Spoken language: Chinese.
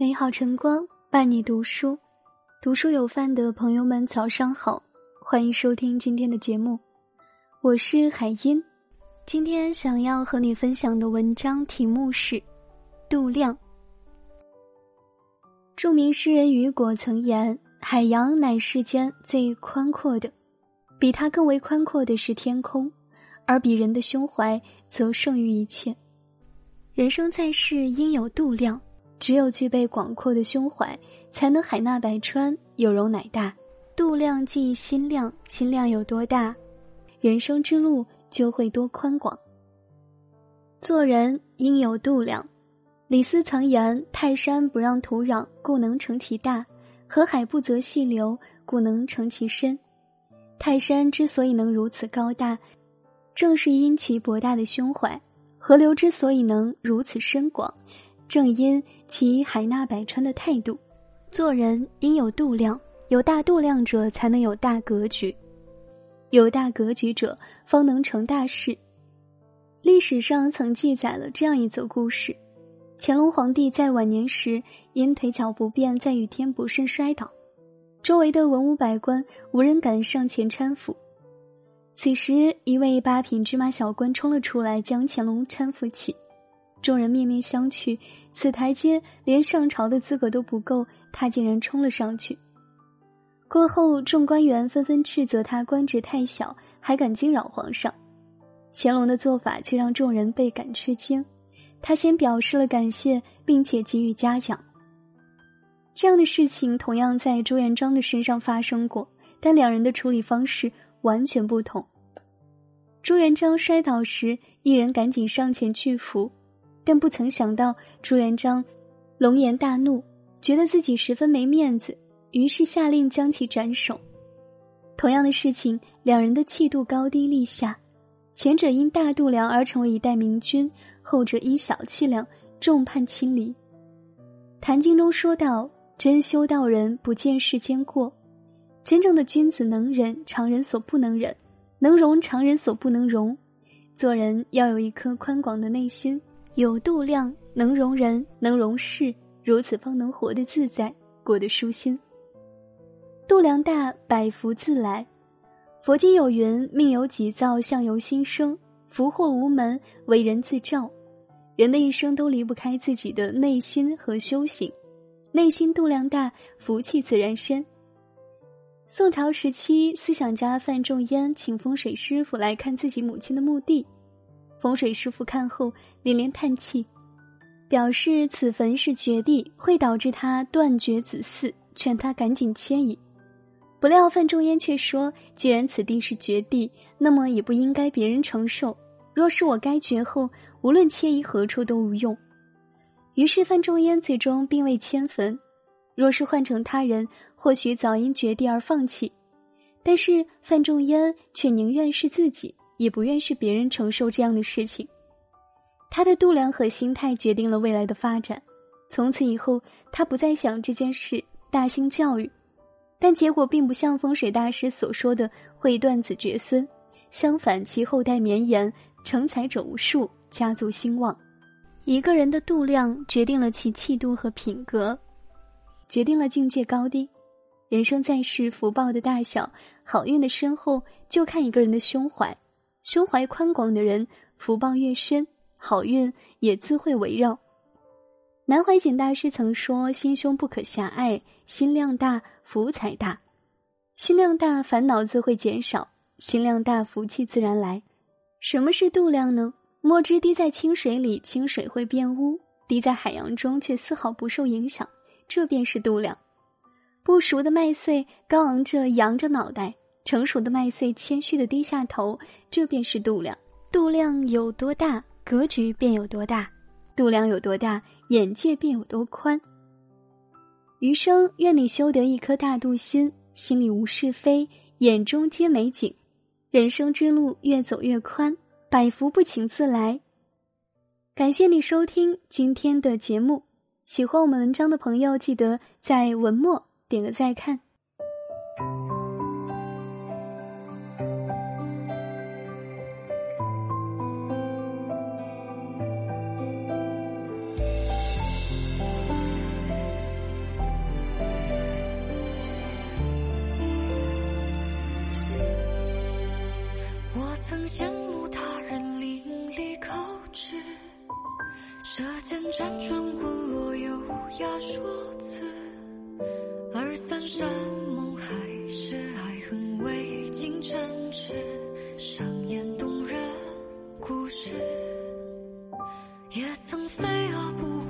美好晨光伴你读书，读书有饭的朋友们早上好，欢迎收听今天的节目，我是海音。今天想要和你分享的文章题目是《度量》。著名诗人雨果曾言：“海洋乃世间最宽阔的，比它更为宽阔的是天空，而比人的胸怀则胜于一切。人生在世，应有度量。”只有具备广阔的胸怀，才能海纳百川，有容乃大。度量即心量，心量有多大，人生之路就会多宽广。做人应有度量。李斯曾言：“泰山不让土壤，故能成其大；河海不择细流，故能成其深。”泰山之所以能如此高大，正是因其博大的胸怀；河流之所以能如此深广。正因其海纳百川的态度，做人应有度量。有大度量者，才能有大格局；有大格局者，方能成大事。历史上曾记载了这样一则故事：乾隆皇帝在晚年时，因腿脚不便，在雨天不慎摔倒，周围的文武百官无人敢上前搀扶。此时，一位八品芝麻小官冲了出来，将乾隆搀扶起。众人面面相觑，此台阶连上朝的资格都不够，他竟然冲了上去。过后，众官员纷纷斥责他官职太小，还敢惊扰皇上。乾隆的做法却让众人倍感吃惊，他先表示了感谢，并且给予嘉奖。这样的事情同样在朱元璋的身上发生过，但两人的处理方式完全不同。朱元璋摔倒时，一人赶紧上前去扶。但不曾想到，朱元璋龙颜大怒，觉得自己十分没面子，于是下令将其斩首。同样的事情，两人的气度高低立下，前者因大度量而成为一代明君，后者因小气量众叛亲离。《坛经》中说道：“真修道人不见世间过，真正的君子能忍常人所不能忍，能容常人所不能容。做人要有一颗宽广的内心。”有度量，能容人，能容事，如此方能活得自在，过得舒心。度量大，百福自来。佛经有云：“命由己造，相由心生，福祸无门，为人自照。”人的一生都离不开自己的内心和修行，内心度量大，福气自然深。宋朝时期，思想家范仲淹请风水师傅来看自己母亲的墓地。风水师傅看后连连叹气，表示此坟是绝地，会导致他断绝子嗣，劝他赶紧迁移。不料范仲淹却说：“既然此地是绝地，那么也不应该别人承受。若是我该绝后，无论迁移何处都无用。”于是范仲淹最终并未迁坟。若是换成他人，或许早因绝地而放弃，但是范仲淹却宁愿是自己。也不愿是别人承受这样的事情，他的度量和心态决定了未来的发展。从此以后，他不再想这件事，大兴教育，但结果并不像风水大师所说的会断子绝孙，相反，其后代绵延，成才者无数，家族兴旺。一个人的度量决定了其气度和品格，决定了境界高低。人生在世，福报的大小，好运的深厚，就看一个人的胸怀。胸怀宽广的人，福报越深，好运也自会围绕。南怀瑾大师曾说：“心胸不可狭隘，心量大，福才大。心量大，烦恼自会减少；心量大，福气自然来。”什么是度量呢？墨汁滴在清水里，清水会变污；滴在海洋中，却丝毫不受影响。这便是度量。不熟的麦穗高昂着，扬着脑袋。成熟的麦穗谦虚的低下头，这便是度量。度量有多大，格局便有多大；度量有多大，眼界便有多宽。余生愿你修得一颗大度心，心里无是非，眼中皆美景。人生之路越走越宽，百福不请自来。感谢你收听今天的节目，喜欢我们文章的朋友，记得在文末点个再看。舌尖辗转滚落优雅说辞，二三山盟海誓，爱恨未经城池，上演动人故事，也曾飞蛾扑火。